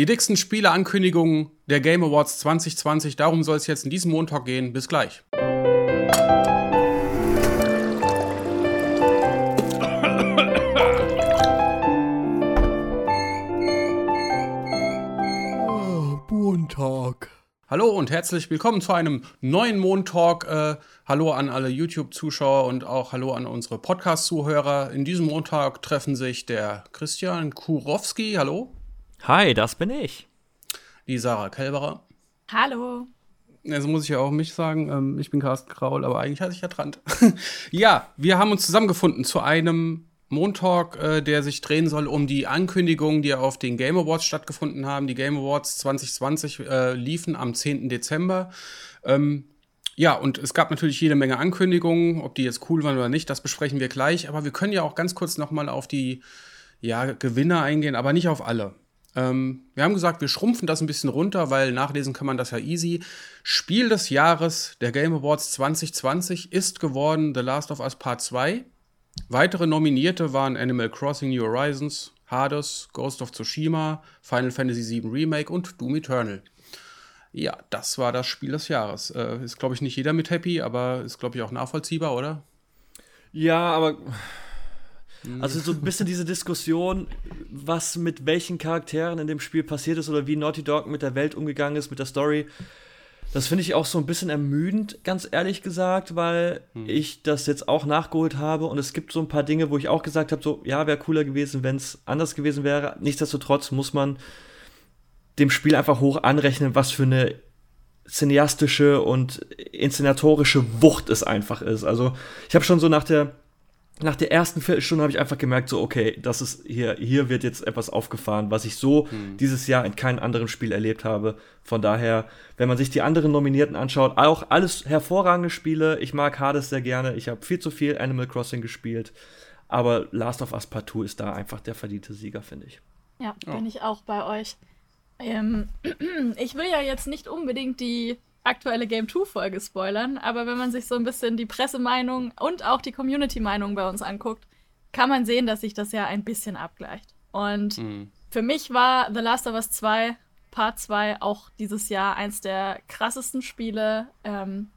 Die dicksten Spieleankündigungen der Game Awards 2020. Darum soll es jetzt in diesem Montag gehen. Bis gleich. Montag. Hallo und herzlich willkommen zu einem neuen Montalk. Äh, hallo an alle YouTube-Zuschauer und auch hallo an unsere Podcast-Zuhörer. In diesem Montag treffen sich der Christian Kurowski. Hallo. Hi, das bin ich. Die Sarah Kelberer. Hallo. Also muss ich ja auch mich sagen, ähm, ich bin Carsten Kraul, aber eigentlich heiße ich ja Trant. ja, wir haben uns zusammengefunden zu einem Montalk, äh, der sich drehen soll um die Ankündigungen, die auf den Game Awards stattgefunden haben. Die Game Awards 2020 äh, liefen am 10. Dezember. Ähm, ja, und es gab natürlich jede Menge Ankündigungen, ob die jetzt cool waren oder nicht, das besprechen wir gleich. Aber wir können ja auch ganz kurz noch mal auf die ja, Gewinner eingehen, aber nicht auf alle. Ähm, wir haben gesagt, wir schrumpfen das ein bisschen runter, weil nachlesen kann man das ja easy. Spiel des Jahres der Game Awards 2020 ist geworden The Last of Us Part 2. Weitere Nominierte waren Animal Crossing New Horizons, Hades, Ghost of Tsushima, Final Fantasy VII Remake und Doom Eternal. Ja, das war das Spiel des Jahres. Äh, ist, glaube ich, nicht jeder mit happy, aber ist, glaube ich, auch nachvollziehbar, oder? Ja, aber also so ein bisschen diese Diskussion, was mit welchen Charakteren in dem Spiel passiert ist oder wie Naughty Dog mit der Welt umgegangen ist, mit der Story. Das finde ich auch so ein bisschen ermüdend, ganz ehrlich gesagt, weil hm. ich das jetzt auch nachgeholt habe und es gibt so ein paar Dinge, wo ich auch gesagt habe, so, ja, wäre cooler gewesen, wenn es anders gewesen wäre. Nichtsdestotrotz muss man dem Spiel einfach hoch anrechnen, was für eine cineastische und inszenatorische Wucht es einfach ist. Also ich habe schon so nach der nach der ersten Viertelstunde habe ich einfach gemerkt, so, okay, das ist hier, hier wird jetzt etwas aufgefahren, was ich so hm. dieses Jahr in keinem anderen Spiel erlebt habe. Von daher, wenn man sich die anderen Nominierten anschaut, auch alles hervorragende Spiele. Ich mag Hades sehr gerne. Ich habe viel zu viel Animal Crossing gespielt. Aber Last of Us Part 2 ist da einfach der verdiente Sieger, finde ich. Ja, bin ich auch bei euch. Ähm, ich will ja jetzt nicht unbedingt die aktuelle Game 2 Folge spoilern, aber wenn man sich so ein bisschen die Pressemeinung und auch die Community-Meinung bei uns anguckt, kann man sehen, dass sich das ja ein bisschen abgleicht. Und mhm. für mich war The Last of Us 2 Part 2 auch dieses Jahr eins der krassesten Spiele, ähm,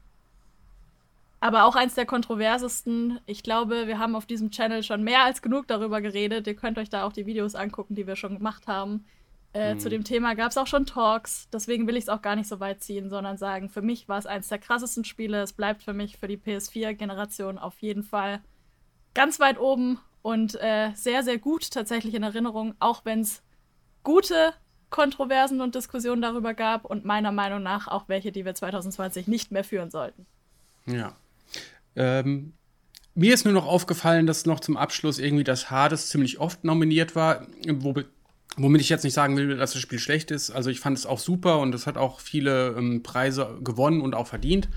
aber auch eins der kontroversesten. Ich glaube, wir haben auf diesem Channel schon mehr als genug darüber geredet. Ihr könnt euch da auch die Videos angucken, die wir schon gemacht haben. Äh, mhm. Zu dem Thema gab es auch schon Talks, deswegen will ich es auch gar nicht so weit ziehen, sondern sagen, für mich war es eines der krassesten Spiele. Es bleibt für mich für die PS4-Generation auf jeden Fall ganz weit oben und äh, sehr, sehr gut tatsächlich in Erinnerung, auch wenn es gute Kontroversen und Diskussionen darüber gab und meiner Meinung nach auch welche, die wir 2020 nicht mehr führen sollten. Ja. Ähm, mir ist nur noch aufgefallen, dass noch zum Abschluss irgendwie das Hades ziemlich oft nominiert war, wo, Womit ich jetzt nicht sagen will, dass das Spiel schlecht ist. Also ich fand es auch super und es hat auch viele ähm, Preise gewonnen und auch verdient.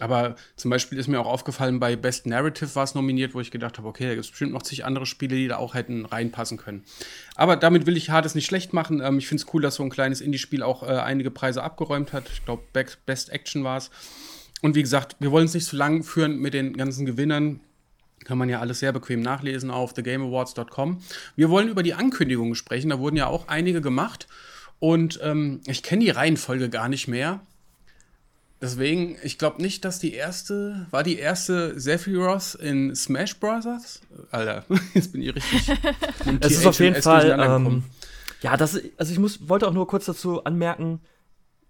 Aber zum Beispiel ist mir auch aufgefallen, bei Best Narrative war es nominiert, wo ich gedacht habe, okay, da gibt es bestimmt noch zig andere Spiele, die da auch hätten reinpassen können. Aber damit will ich Hades nicht schlecht machen. Ähm, ich finde es cool, dass so ein kleines Indie-Spiel auch äh, einige Preise abgeräumt hat. Ich glaube, Best Action war es. Und wie gesagt, wir wollen es nicht zu lang führen mit den ganzen Gewinnern. Kann man ja alles sehr bequem nachlesen auf thegameawards.com. Wir wollen über die Ankündigungen sprechen. Da wurden ja auch einige gemacht. Und ähm, ich kenne die Reihenfolge gar nicht mehr. Deswegen, ich glaube nicht, dass die erste, war die erste Sephiroth in Smash Bros. Alter, jetzt bin ich richtig. es ist auf jeden Fall, ähm, ja, das, also ich muss, wollte auch nur kurz dazu anmerken,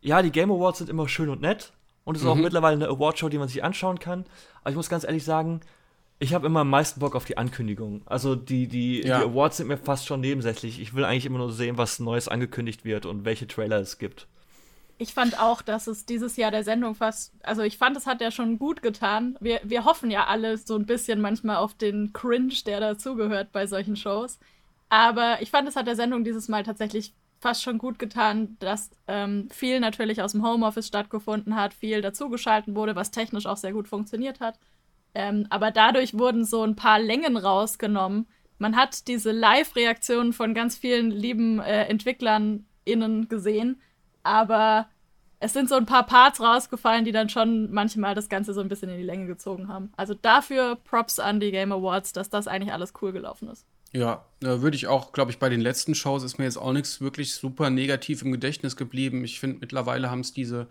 ja, die Game Awards sind immer schön und nett und es ist mhm. auch mittlerweile eine Awardshow, die man sich anschauen kann. Aber ich muss ganz ehrlich sagen, ich habe immer am meisten Bock auf die Ankündigung. Also die, die, ja. die Awards sind mir fast schon nebensächlich. Ich will eigentlich immer nur sehen, was Neues angekündigt wird und welche Trailer es gibt. Ich fand auch, dass es dieses Jahr der Sendung fast, also ich fand, es hat ja schon gut getan. Wir, wir hoffen ja alle so ein bisschen manchmal auf den Cringe, der dazugehört bei solchen Shows. Aber ich fand, es hat der Sendung dieses Mal tatsächlich fast schon gut getan, dass ähm, viel natürlich aus dem Homeoffice stattgefunden hat, viel dazugeschalten wurde, was technisch auch sehr gut funktioniert hat. Ähm, aber dadurch wurden so ein paar Längen rausgenommen. Man hat diese Live-Reaktionen von ganz vielen lieben äh, EntwicklerInnen gesehen, aber es sind so ein paar Parts rausgefallen, die dann schon manchmal das Ganze so ein bisschen in die Länge gezogen haben. Also dafür Props an die Game Awards, dass das eigentlich alles cool gelaufen ist. Ja, äh, würde ich auch, glaube ich, bei den letzten Shows ist mir jetzt auch nichts wirklich super negativ im Gedächtnis geblieben. Ich finde, mittlerweile haben es diese,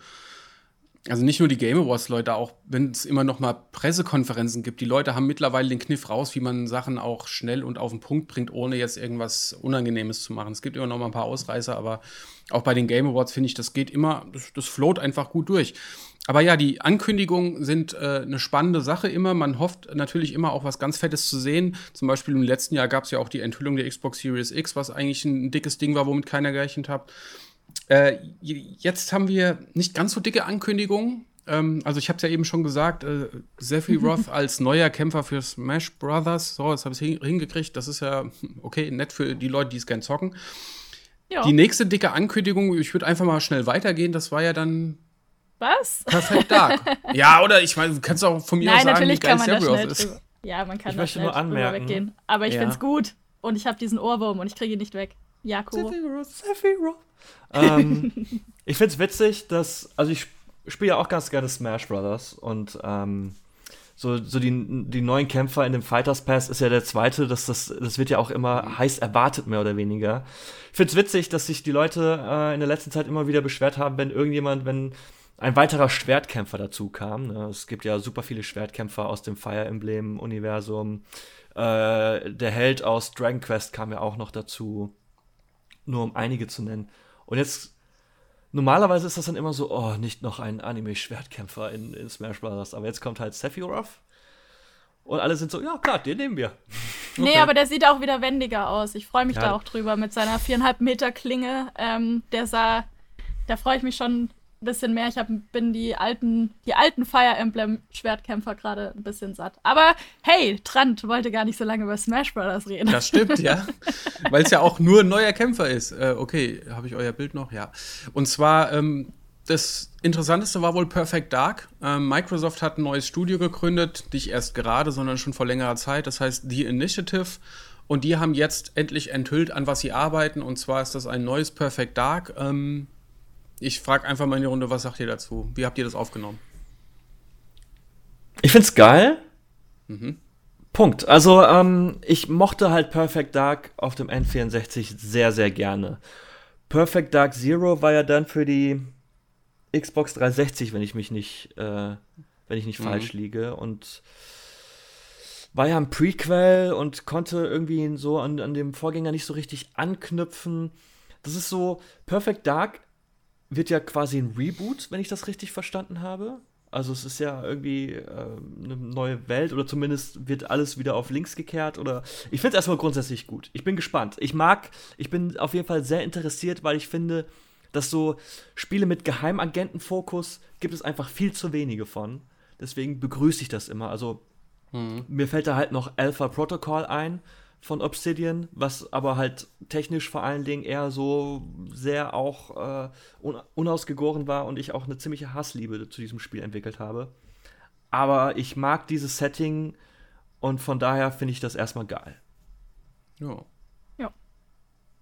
also nicht nur die Game Awards Leute, auch wenn es immer noch mal Pressekonferenzen gibt, die Leute haben mittlerweile den Kniff raus, wie man Sachen auch schnell und auf den Punkt bringt, ohne jetzt irgendwas Unangenehmes zu machen. Es gibt immer noch mal ein paar Ausreißer, aber auch bei den Game Awards finde ich, das geht immer, das, das float einfach gut durch. Aber ja, die Ankündigungen sind äh, eine spannende Sache immer. Man hofft natürlich immer auch was ganz Fettes zu sehen. Zum Beispiel im letzten Jahr gab es ja auch die Enthüllung der Xbox Series X, was eigentlich ein dickes Ding war, womit keiner gerechnet hat. Äh, jetzt haben wir nicht ganz so dicke Ankündigungen. Ähm, also ich habe es ja eben schon gesagt, äh, Sephiroth als neuer Kämpfer für Smash Brothers. So, jetzt habe ich es hingekriegt. Das ist ja okay, nett für die Leute, die es gern zocken. Ja. Die nächste dicke Ankündigung, ich würde einfach mal schnell weitergehen, das war ja dann was? Perfekt Dark. ja, oder ich meine, du kannst auch von mir Nein, aus sagen, natürlich wie geil kann man Sephiroth ist. Drüber, ja, man kann ich da schnell nur anmerken, weggehen. Aber ich ja. find's gut. Und ich habe diesen Ohrwurm und ich kriege ihn nicht weg. Jakob. Sephiroth, Sephiroth. ähm, ich find's witzig, dass, also ich spiele ja auch ganz gerne Smash Brothers und ähm, so, so die, die neuen Kämpfer in dem Fighters Pass ist ja der zweite, das, das, das wird ja auch immer heiß erwartet, mehr oder weniger. Ich find's witzig, dass sich die Leute äh, in der letzten Zeit immer wieder beschwert haben, wenn irgendjemand, wenn ein weiterer Schwertkämpfer dazu kam. Ne? Es gibt ja super viele Schwertkämpfer aus dem Fire Emblem-Universum. Äh, der Held aus Dragon Quest kam ja auch noch dazu. Nur um einige zu nennen. Und jetzt, normalerweise ist das dann immer so, oh, nicht noch ein Anime-Schwertkämpfer in, in Smash Bros. Aber jetzt kommt halt Sephiroth. Und alle sind so, ja klar, den nehmen wir. Okay. Nee, aber der sieht auch wieder wendiger aus. Ich freue mich ja. da auch drüber mit seiner viereinhalb Meter Klinge. Ähm, der sah, da freue ich mich schon bisschen mehr. Ich hab, bin die alten, die alten Fire Emblem Schwertkämpfer gerade ein bisschen satt. Aber hey, Trant wollte gar nicht so lange über Smash Brothers reden. Das stimmt, ja. Weil es ja auch nur ein neuer Kämpfer ist. Äh, okay, habe ich euer Bild noch? Ja. Und zwar, ähm, das Interessanteste war wohl Perfect Dark. Ähm, Microsoft hat ein neues Studio gegründet, nicht erst gerade, sondern schon vor längerer Zeit. Das heißt The Initiative. Und die haben jetzt endlich enthüllt, an was sie arbeiten. Und zwar ist das ein neues Perfect Dark. Ähm, ich frage einfach mal in die Runde, was sagt ihr dazu? Wie habt ihr das aufgenommen? Ich find's geil. Mhm. Punkt. Also, ähm, ich mochte halt Perfect Dark auf dem N64 sehr, sehr gerne. Perfect Dark Zero war ja dann für die Xbox 360, wenn ich mich nicht, äh, wenn ich nicht mhm. falsch liege. Und war ja ein Prequel und konnte irgendwie so an, an dem Vorgänger nicht so richtig anknüpfen. Das ist so, Perfect Dark wird ja quasi ein Reboot, wenn ich das richtig verstanden habe. Also es ist ja irgendwie äh, eine neue Welt oder zumindest wird alles wieder auf links gekehrt oder ich finde es erstmal grundsätzlich gut. Ich bin gespannt. Ich mag, ich bin auf jeden Fall sehr interessiert, weil ich finde, dass so Spiele mit Geheimagentenfokus gibt es einfach viel zu wenige von. Deswegen begrüße ich das immer. Also mhm. mir fällt da halt noch Alpha Protocol ein, von Obsidian, was aber halt technisch vor allen Dingen eher so sehr auch äh, unausgegoren war und ich auch eine ziemliche Hassliebe zu diesem Spiel entwickelt habe. Aber ich mag dieses Setting und von daher finde ich das erstmal geil. Ja. Ja.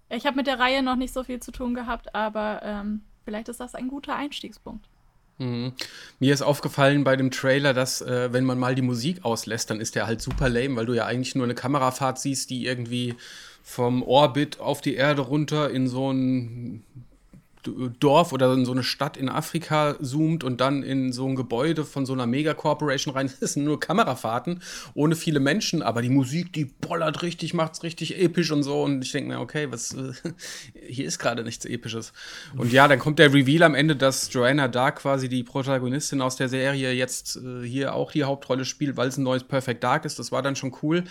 Ich habe mit der Reihe noch nicht so viel zu tun gehabt, aber ähm, vielleicht ist das ein guter Einstiegspunkt. Mhm. Mir ist aufgefallen bei dem Trailer, dass äh, wenn man mal die Musik auslässt, dann ist der halt super lame, weil du ja eigentlich nur eine Kamerafahrt siehst, die irgendwie vom Orbit auf die Erde runter in so ein Dorf oder in so eine Stadt in Afrika zoomt und dann in so ein Gebäude von so einer Mega-Corporation rein. Das sind nur Kamerafahrten, ohne viele Menschen, aber die Musik, die bollert richtig, macht's richtig episch und so. Und ich denke mir, okay, was, äh, hier ist gerade nichts Episches. Und ja, dann kommt der Reveal am Ende, dass Joanna Dark quasi die Protagonistin aus der Serie jetzt äh, hier auch die Hauptrolle spielt, weil es ein neues Perfect Dark ist. Das war dann schon cool.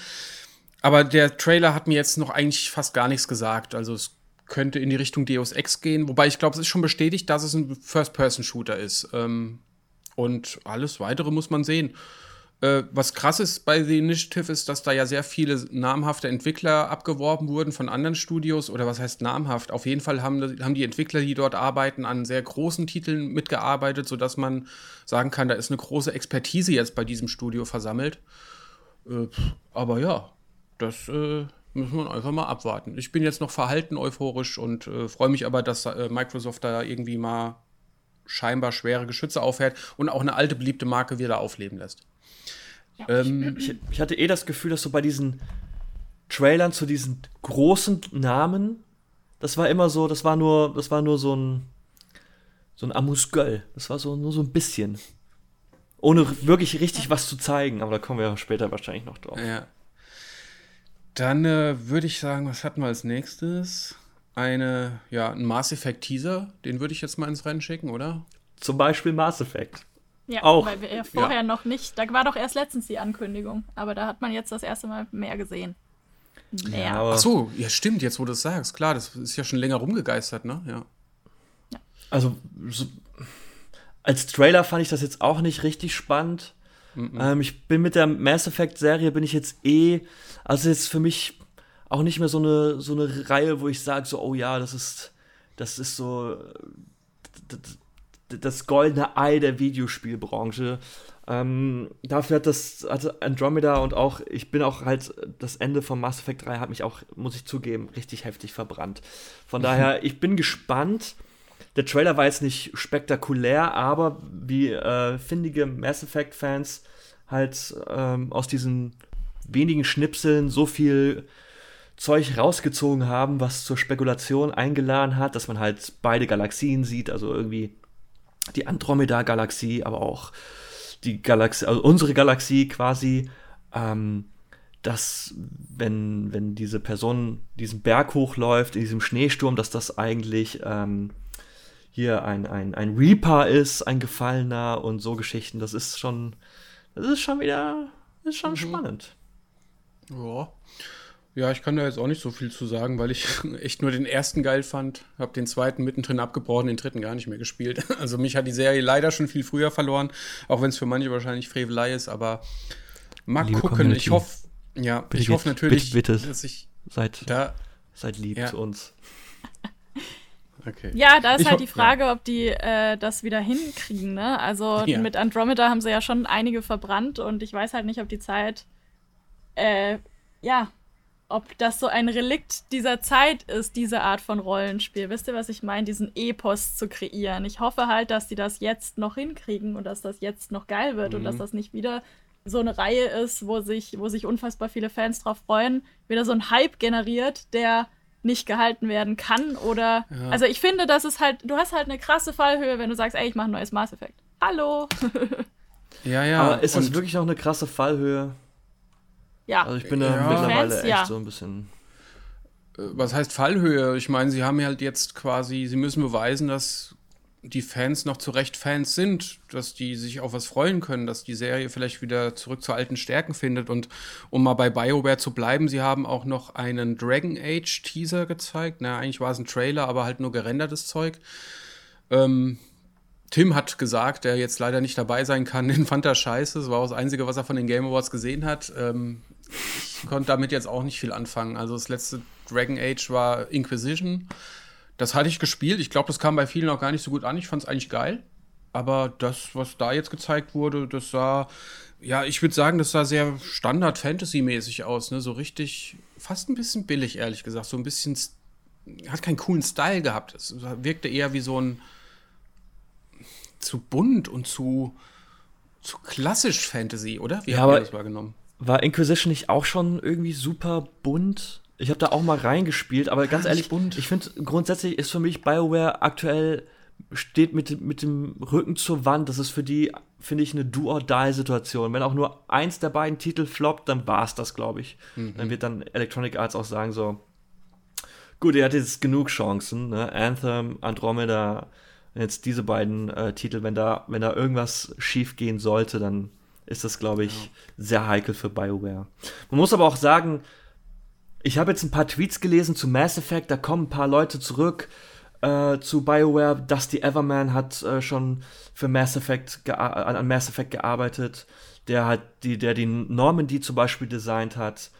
Aber der Trailer hat mir jetzt noch eigentlich fast gar nichts gesagt. Also es könnte in die Richtung Deus Ex gehen. Wobei ich glaube, es ist schon bestätigt, dass es ein First-Person-Shooter ist. Ähm, und alles weitere muss man sehen. Äh, was krass ist bei The Initiative ist, dass da ja sehr viele namhafte Entwickler abgeworben wurden von anderen Studios. Oder was heißt namhaft? Auf jeden Fall haben, haben die Entwickler, die dort arbeiten, an sehr großen Titeln mitgearbeitet, sodass man sagen kann, da ist eine große Expertise jetzt bei diesem Studio versammelt. Äh, aber ja, das. Äh Müssen wir einfach mal abwarten. Ich bin jetzt noch verhalten euphorisch und äh, freue mich aber, dass äh, Microsoft da irgendwie mal scheinbar schwere Geschütze aufhält und auch eine alte beliebte Marke wieder aufleben lässt. Ja, ähm, ich, ich, hatte eh das Gefühl, dass so bei diesen Trailern zu diesen großen Namen, das war immer so, das war nur, das war nur so ein, so ein Amuse-Göll. Das war so, nur so ein bisschen. Ohne wirklich richtig was zu zeigen, aber da kommen wir später wahrscheinlich noch drauf. Ja. Dann äh, würde ich sagen, was hatten wir als nächstes? Eine, ja, ein Mass Effect Teaser, den würde ich jetzt mal ins Rennen schicken, oder? Zum Beispiel Mass Effect. Ja, auch. weil wir ja vorher ja. noch nicht, da war doch erst letztens die Ankündigung, aber da hat man jetzt das erste Mal mehr gesehen. Mehr. Ja, Ach so, ja stimmt, jetzt wo du es sagst, klar, das ist ja schon länger rumgegeistert, ne? Ja. ja. Also, so, als Trailer fand ich das jetzt auch nicht richtig spannend. -mm. Ähm, ich bin mit der Mass Effect Serie bin ich jetzt eh, also jetzt für mich auch nicht mehr so eine so eine Reihe, wo ich sage so, oh ja, das ist das ist so das goldene Ei der Videospielbranche. Ähm, dafür hat das hat Andromeda und auch, ich bin auch halt, das Ende von Mass Effect 3 hat mich auch, muss ich zugeben, richtig heftig verbrannt. Von daher, ich bin gespannt. Der Trailer war jetzt nicht spektakulär, aber wie äh, findige Mass Effect-Fans halt ähm, aus diesen wenigen Schnipseln so viel Zeug rausgezogen haben, was zur Spekulation eingeladen hat, dass man halt beide Galaxien sieht, also irgendwie die Andromeda-Galaxie, aber auch die Galaxie, also unsere Galaxie quasi, ähm, dass wenn, wenn diese Person diesen Berg hochläuft, in diesem Schneesturm, dass das eigentlich ähm, hier ein, ein, ein Reaper ist, ein Gefallener und so Geschichten. Das ist schon, das ist schon wieder, ist schon mhm. spannend. Ja. Ja, ich kann da jetzt auch nicht so viel zu sagen, weil ich echt nur den ersten geil fand. Hab den zweiten mittendrin abgebrochen, den dritten gar nicht mehr gespielt. Also mich hat die Serie leider schon viel früher verloren, auch wenn es für manche wahrscheinlich Frevelei ist, aber mal Liebe gucken. Community. Ich hoffe, ja, bitte, ich hoffe natürlich, bitte, bitte. dass ich seid, da, seid lieb ja. zu uns. Okay. Ja, da ist ich halt die Frage, ja. ob die äh, das wieder hinkriegen. Ne? Also ja. mit Andromeda haben sie ja schon einige verbrannt und ich weiß halt nicht, ob die Zeit äh, ja ob das so ein Relikt dieser Zeit ist, diese Art von Rollenspiel. Wisst ihr, was ich meine? Diesen Epos zu kreieren. Ich hoffe halt, dass die das jetzt noch hinkriegen und dass das jetzt noch geil wird mhm. und dass mhm. das nicht wieder so eine Reihe ist, wo sich, wo sich unfassbar viele Fans drauf freuen, wieder so ein Hype generiert, der nicht gehalten werden kann oder ja. also ich finde, das ist halt, du hast halt eine krasse Fallhöhe, wenn du sagst, ey, ich mache ein neues Mass Effect. Hallo. ja, ja. Aber ist das wirklich noch eine krasse Fallhöhe? Ja. Also ich bin da ja. mittlerweile Fans, echt ja. so ein bisschen. Äh, was heißt Fallhöhe? Ich meine, sie haben halt jetzt quasi, sie müssen beweisen, dass die Fans noch zu Recht Fans sind, dass die sich auf was freuen können, dass die Serie vielleicht wieder zurück zu alten Stärken findet. Und um mal bei BioWare zu bleiben, sie haben auch noch einen Dragon Age Teaser gezeigt. Na, eigentlich war es ein Trailer, aber halt nur gerendertes Zeug. Ähm, Tim hat gesagt, der jetzt leider nicht dabei sein kann, den fand er scheiße. Das war auch das Einzige, was er von den Game Awards gesehen hat. Ähm, ich konnte damit jetzt auch nicht viel anfangen. Also das letzte Dragon Age war Inquisition. Das hatte ich gespielt. Ich glaube, das kam bei vielen auch gar nicht so gut an. Ich fand es eigentlich geil. Aber das, was da jetzt gezeigt wurde, das sah, ja, ich würde sagen, das sah sehr Standard-Fantasy-mäßig aus. Ne? So richtig, fast ein bisschen billig, ehrlich gesagt. So ein bisschen, hat keinen coolen Style gehabt. Es wirkte eher wie so ein, zu bunt und zu, zu klassisch Fantasy, oder? Wie ja, habt ihr das wahrgenommen? War Inquisition nicht auch schon irgendwie super bunt? Ich habe da auch mal reingespielt, aber ganz ehrlich, bunt. ich finde grundsätzlich ist für mich BioWare aktuell steht mit, mit dem Rücken zur Wand. Das ist für die, finde ich, eine Do-or-Die-Situation. Wenn auch nur eins der beiden Titel floppt, dann war es das, glaube ich. Mhm. Dann wird dann Electronic Arts auch sagen so, gut, ihr hattet jetzt genug Chancen. Ne? Anthem, Andromeda, jetzt diese beiden äh, Titel, wenn da, wenn da irgendwas schief gehen sollte, dann ist das, glaube ich, ja. sehr heikel für BioWare. Man muss aber auch sagen, ich habe jetzt ein paar Tweets gelesen zu Mass Effect, da kommen ein paar Leute zurück äh, zu BioWare. Dusty Everman hat äh, schon für Mass Effect an, Mass Effect gearbeitet. Der hat die, der die Normandy zum Beispiel designt hat.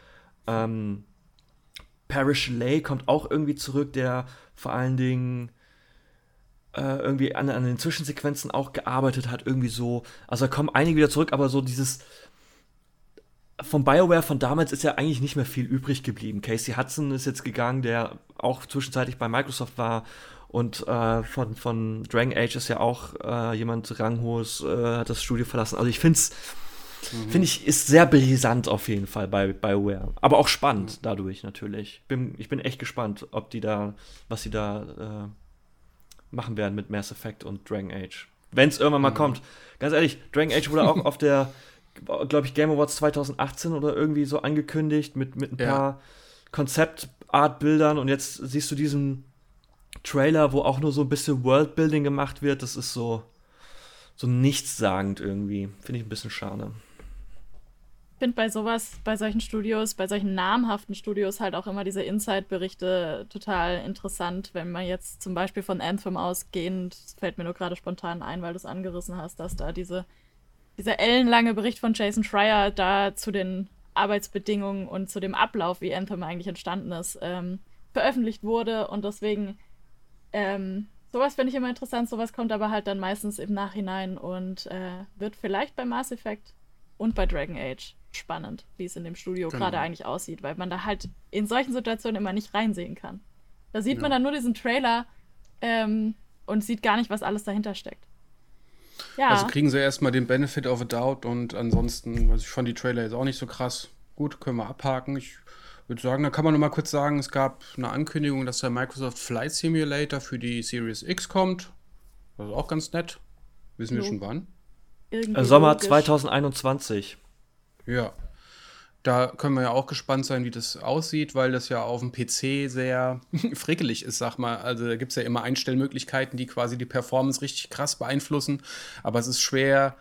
Ähm, Parrish Lay kommt auch irgendwie zurück, der vor allen Dingen äh, irgendwie an, an den Zwischensequenzen auch gearbeitet hat, irgendwie so. Also da kommen einige wieder zurück, aber so dieses von BioWare von damals ist ja eigentlich nicht mehr viel übrig geblieben. Casey Hudson ist jetzt gegangen, der auch zwischenzeitlich bei Microsoft war. Und äh, von, von Dragon Age ist ja auch äh, jemand ranghohes, äh, hat das Studio verlassen. Also ich finde es mhm. finde ich, ist sehr brisant auf jeden Fall bei BioWare. Aber auch spannend mhm. dadurch natürlich. Bin, ich bin echt gespannt, ob die da, was sie da äh, machen werden mit Mass Effect und Dragon Age. Wenn es irgendwann mal mhm. kommt. Ganz ehrlich, Dragon Age wurde auch auf der, glaube ich, Game Awards 2018 oder irgendwie so angekündigt mit, mit ein ja. paar Konzeptart-Bildern und jetzt siehst du diesen Trailer, wo auch nur so ein bisschen Worldbuilding gemacht wird. Das ist so, so nichtssagend irgendwie. Finde ich ein bisschen schade. Ich finde bei sowas, bei solchen Studios, bei solchen namhaften Studios halt auch immer diese Inside-Berichte total interessant, wenn man jetzt zum Beispiel von Anthem ausgehend, fällt mir nur gerade spontan ein, weil du es angerissen hast, dass da diese, dieser ellenlange Bericht von Jason Schreier da zu den Arbeitsbedingungen und zu dem Ablauf, wie Anthem eigentlich entstanden ist, ähm, veröffentlicht wurde und deswegen ähm, sowas finde ich immer interessant, sowas kommt aber halt dann meistens im Nachhinein und äh, wird vielleicht bei Mass Effect und bei Dragon Age spannend, wie es in dem Studio genau. gerade eigentlich aussieht, weil man da halt in solchen Situationen immer nicht reinsehen kann. Da sieht ja. man dann nur diesen Trailer ähm, und sieht gar nicht, was alles dahinter steckt. Ja. Also kriegen sie erstmal den Benefit of a Doubt und ansonsten, also ich fand die Trailer jetzt auch nicht so krass. Gut, können wir abhaken. Ich würde sagen, da kann man noch mal kurz sagen, es gab eine Ankündigung, dass der Microsoft Flight Simulator für die Series X kommt. Das ist auch ganz nett. Wissen jo. wir schon wann? Irgendwie Sommer logisch. 2021. Ja. Da können wir ja auch gespannt sein, wie das aussieht, weil das ja auf dem PC sehr frickelig ist, sag mal. Also da gibt es ja immer Einstellmöglichkeiten, die quasi die Performance richtig krass beeinflussen. Aber es ist schwer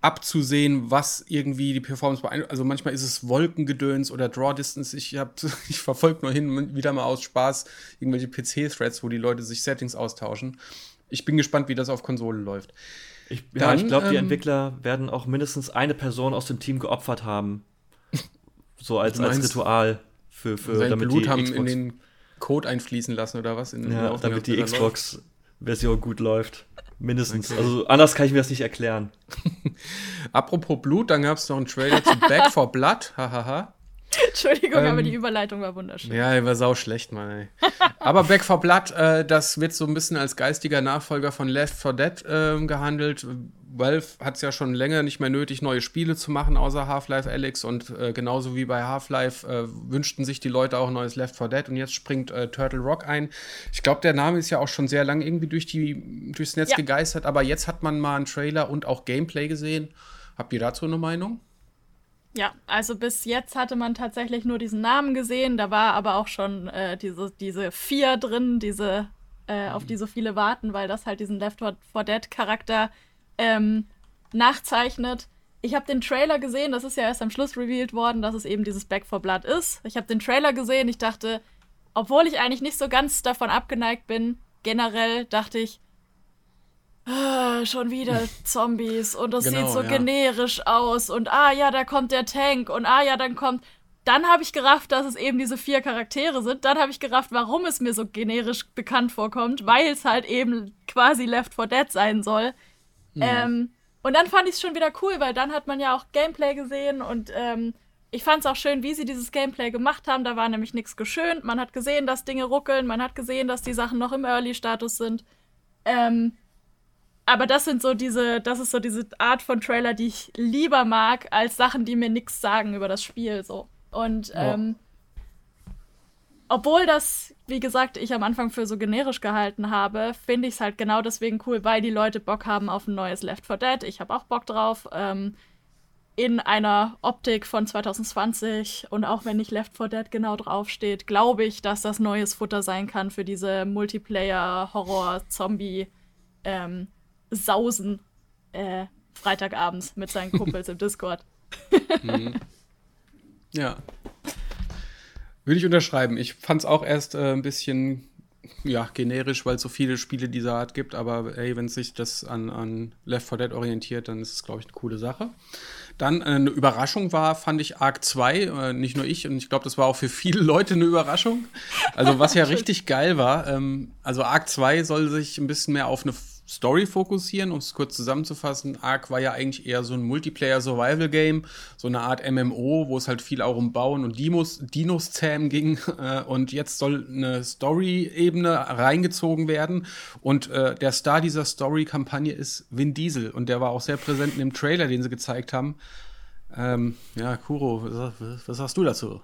abzusehen, was irgendwie die Performance beeinflusst. Also manchmal ist es Wolkengedöns oder Draw Distance. Ich, ich verfolge nur hin und wieder mal aus Spaß irgendwelche PC-Threads, wo die Leute sich Settings austauschen. Ich bin gespannt, wie das auf Konsole läuft. Ich, ja, ich glaube, die ähm, Entwickler werden auch mindestens eine Person aus dem Team geopfert haben. So als, als Ritual für, für damit Blut die haben Xbox in den Code einfließen lassen oder was? In, ja, damit die Xbox-Version gut läuft. Mindestens. Okay. Also anders kann ich mir das nicht erklären. Apropos Blut, dann gab es noch einen Trailer zu Back for Blood. Hahaha. Entschuldigung, ähm, aber die Überleitung war wunderschön. Ja, die war sau schlecht, Mann. Ey. aber Back for Blood, äh, das wird so ein bisschen als geistiger Nachfolger von Left 4 Dead äh, gehandelt. Valve hat es ja schon länger nicht mehr nötig, neue Spiele zu machen, außer Half-Life Alyx. Und äh, genauso wie bei Half-Life äh, wünschten sich die Leute auch ein neues Left 4 Dead. Und jetzt springt äh, Turtle Rock ein. Ich glaube, der Name ist ja auch schon sehr lange irgendwie durch die, durchs Netz ja. gegeistert. Aber jetzt hat man mal einen Trailer und auch Gameplay gesehen. Habt ihr dazu eine Meinung? Ja, also bis jetzt hatte man tatsächlich nur diesen Namen gesehen. Da war aber auch schon äh, diese, diese vier drin, diese, äh, auf die so viele warten, weil das halt diesen Left 4 Dead Charakter ähm, nachzeichnet. Ich habe den Trailer gesehen, das ist ja erst am Schluss revealed worden, dass es eben dieses Back for Blood ist. Ich habe den Trailer gesehen, ich dachte, obwohl ich eigentlich nicht so ganz davon abgeneigt bin, generell dachte ich, ah, schon wieder Zombies und das genau, sieht so ja. generisch aus und ah ja, da kommt der Tank und ah ja, dann kommt. Dann habe ich gerafft, dass es eben diese vier Charaktere sind. Dann habe ich gerafft, warum es mir so generisch bekannt vorkommt, weil es halt eben quasi Left 4 Dead sein soll. Mhm. Ähm, und dann fand ich es schon wieder cool, weil dann hat man ja auch Gameplay gesehen und ähm, ich fand es auch schön, wie sie dieses Gameplay gemacht haben. Da war nämlich nichts geschönt. Man hat gesehen, dass Dinge ruckeln. Man hat gesehen, dass die Sachen noch im Early-Status sind. Ähm, aber das sind so diese, das ist so diese Art von Trailer, die ich lieber mag, als Sachen, die mir nichts sagen über das Spiel. So. Und ja. ähm, obwohl das, wie gesagt, ich am Anfang für so generisch gehalten habe, finde ich es halt genau deswegen cool, weil die Leute Bock haben auf ein neues Left 4 Dead. Ich habe auch Bock drauf. Ähm, in einer Optik von 2020 und auch wenn nicht Left 4 Dead genau draufsteht, glaube ich, dass das neues Futter sein kann für diese Multiplayer-Horror-Zombie ähm, äh, Freitagabends mit seinen Kumpels im Discord. mhm. Ja, würde ich unterschreiben. Ich fand es auch erst äh, ein bisschen ja, generisch, weil es so viele Spiele dieser Art gibt, aber ey, wenn sich das an, an Left 4 Dead orientiert, dann ist es, glaube ich, eine coole Sache. Dann äh, eine Überraschung war, fand ich Arc 2, äh, nicht nur ich, und ich glaube, das war auch für viele Leute eine Überraschung. Also, was ja richtig geil war, ähm, also Arc 2 soll sich ein bisschen mehr auf eine Story fokussieren, um es kurz zusammenzufassen. Ark war ja eigentlich eher so ein Multiplayer-Survival-Game, so eine Art MMO, wo es halt viel auch um Bauen und Dinos, Dinos zähmen ging. Äh, und jetzt soll eine Story-Ebene reingezogen werden. Und äh, der Star dieser Story-Kampagne ist Vin Diesel. Und der war auch sehr präsent in dem Trailer, den sie gezeigt haben. Ähm, ja, Kuro, was, was hast du dazu?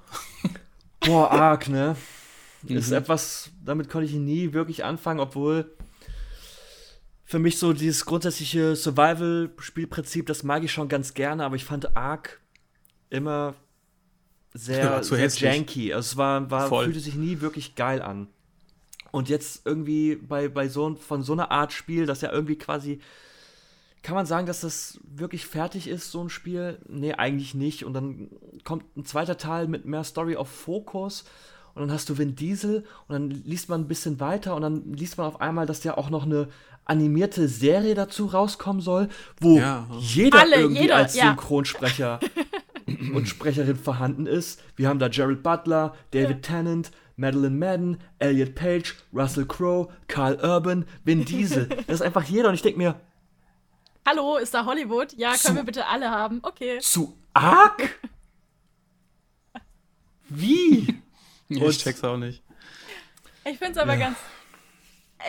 Boah, arg, ne? Mhm. Ist etwas, damit konnte ich nie wirklich anfangen, obwohl für mich so dieses grundsätzliche Survival-Spielprinzip, das mag ich schon ganz gerne, aber ich fand Ark immer sehr, ja, sehr janky. Also es war, war fühlte sich nie wirklich geil an. Und jetzt irgendwie bei, bei so von so einer Art Spiel, das ja irgendwie quasi kann man sagen, dass das wirklich fertig ist, so ein Spiel? Nee, eigentlich nicht. Und dann kommt ein zweiter Teil mit mehr Story auf Fokus. Und dann hast du Vin Diesel und dann liest man ein bisschen weiter und dann liest man auf einmal, dass ja auch noch eine animierte Serie dazu rauskommen soll, wo ja. jeder Alle, irgendwie jeder, als Synchronsprecher und Sprecherin vorhanden ist. Wir haben da Gerald Butler, David ja. Tennant, Madeline Madden, Elliot Page, Russell Crowe, Carl Urban, Vin Diesel. Das ist einfach jeder und ich denke mir, Hallo, ist da Hollywood? Ja, können wir bitte alle haben. Okay. Zu arg? Wie? ich check's auch nicht. Ich find's aber ja. ganz.